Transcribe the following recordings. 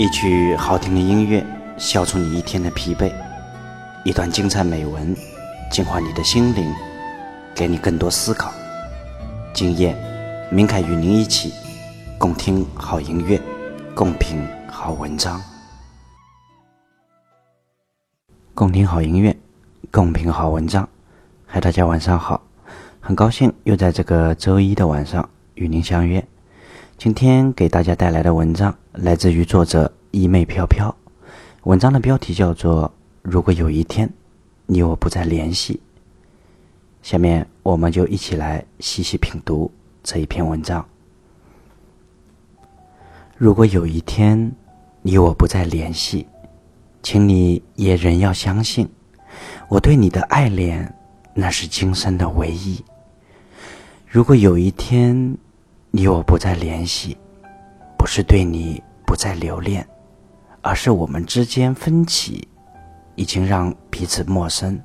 一曲好听的音乐，消除你一天的疲惫；一段精彩美文，净化你的心灵，给你更多思考。今夜，明凯与您一起共听好音乐，共品好文章。共听好音乐，共品好文章。嗨，大家晚上好，很高兴又在这个周一的晚上与您相约。今天给大家带来的文章。来自于作者衣袂飘飘，文章的标题叫做《如果有一天，你我不再联系》。下面，我们就一起来细细品读这一篇文章。如果有一天，你我不再联系，请你也仍要相信我对你的爱恋，那是今生的唯一。如果有一天，你我不再联系，不是对你。不再留恋，而是我们之间分歧已经让彼此陌生。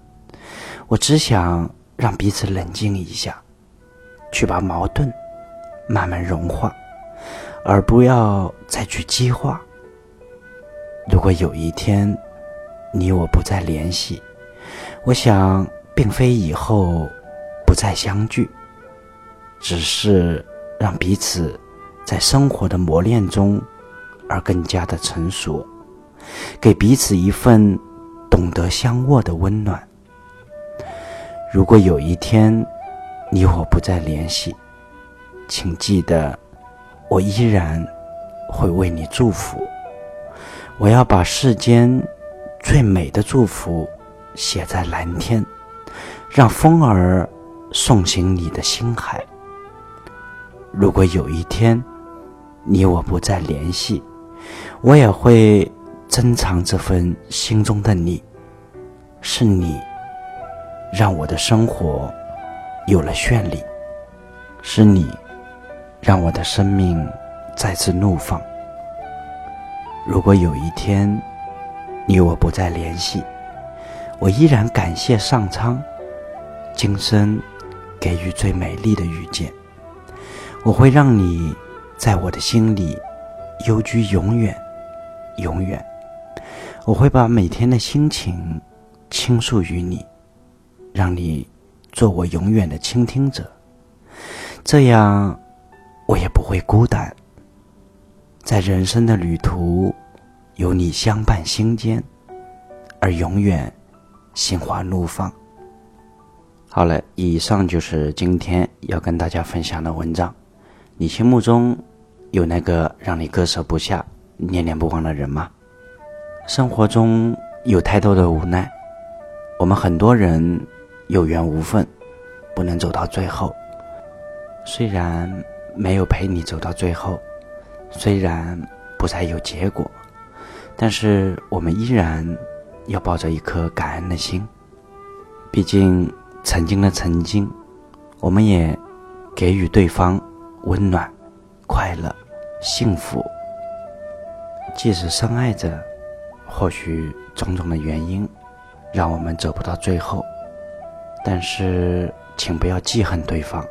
我只想让彼此冷静一下，去把矛盾慢慢融化，而不要再去激化。如果有一天你我不再联系，我想并非以后不再相聚，只是让彼此在生活的磨练中。而更加的成熟，给彼此一份懂得相握的温暖。如果有一天，你我不再联系，请记得，我依然会为你祝福。我要把世间最美的祝福写在蓝天，让风儿送进你的心海。如果有一天，你我不再联系，我也会珍藏这份心中的你，是你让我的生活有了绚丽，是你让我的生命再次怒放。如果有一天你我不再联系，我依然感谢上苍，今生给予最美丽的遇见。我会让你在我的心里。幽居永远，永远，我会把每天的心情倾诉于你，让你做我永远的倾听者，这样我也不会孤单。在人生的旅途，有你相伴心间，而永远心花怒放。好了，以上就是今天要跟大家分享的文章，你心目中？有那个让你割舍不下、念念不忘的人吗？生活中有太多的无奈，我们很多人有缘无份，不能走到最后。虽然没有陪你走到最后，虽然不再有结果，但是我们依然要抱着一颗感恩的心。毕竟曾经的曾经，我们也给予对方温暖、快乐。幸福，即使深爱着，或许种种的原因，让我们走不到最后。但是，请不要记恨对方。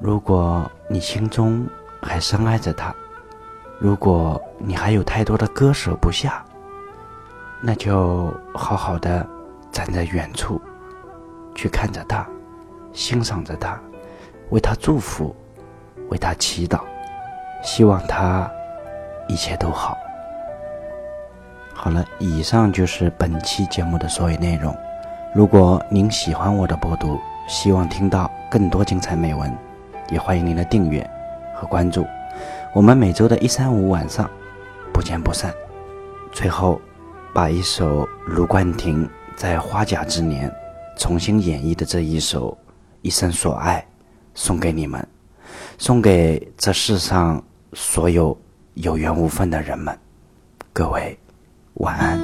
如果你心中还深爱着他，如果你还有太多的割舍不下，那就好好的站在远处，去看着他，欣赏着他，为他祝福，为他祈祷。希望他一切都好。好了，以上就是本期节目的所有内容。如果您喜欢我的播读，希望听到更多精彩美文，也欢迎您的订阅和关注。我们每周的一三五晚上不见不散。最后，把一首卢冠廷在花甲之年重新演绎的这一首《一生所爱》送给你们。送给这世上所有有缘无分的人们，各位，晚安。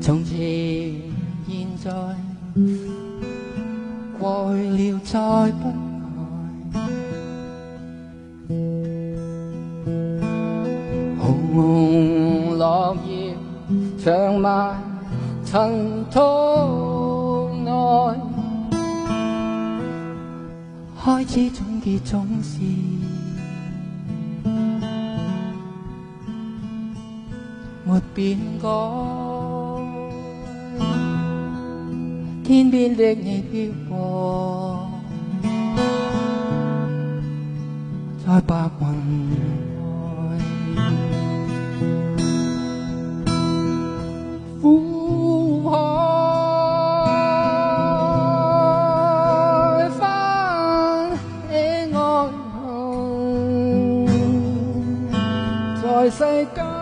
从前，现在，过去了，再不。长漫尘土内，开始终结，总是没变改。天边的你飘过，在白云。在世。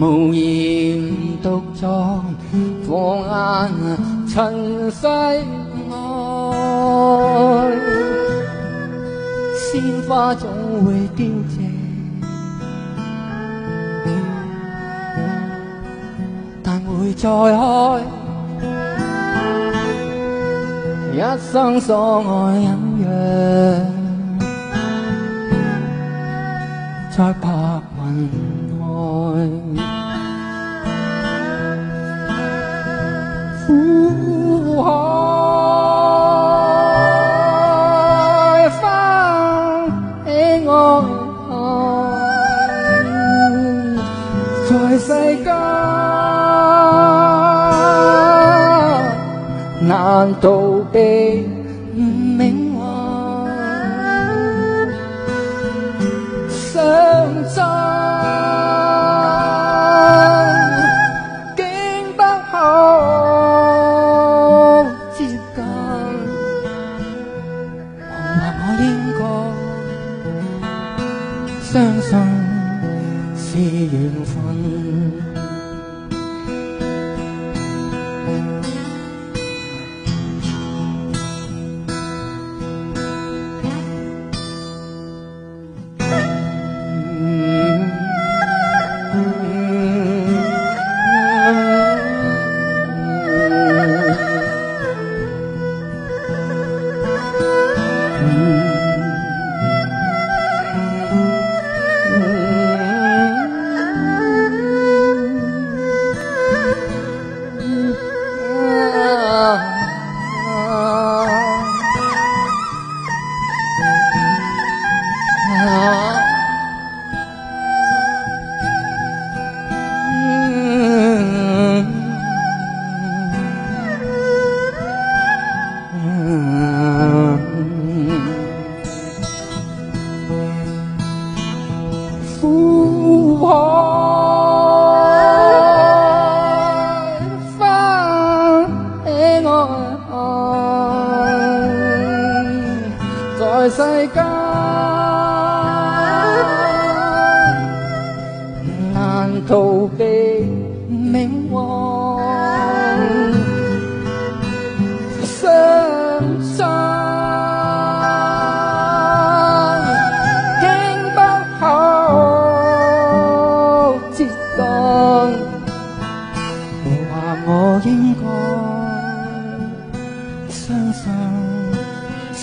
无言独坐，放眼尘世外。鲜花总会凋谢，但会再开。一生所爱隐约在白云。海翻起浪，在世间，难逃避命运，想再。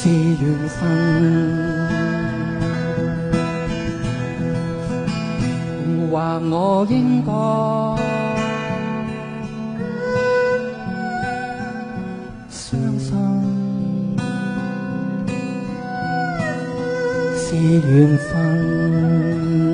是缘分，或我应该相信是缘分。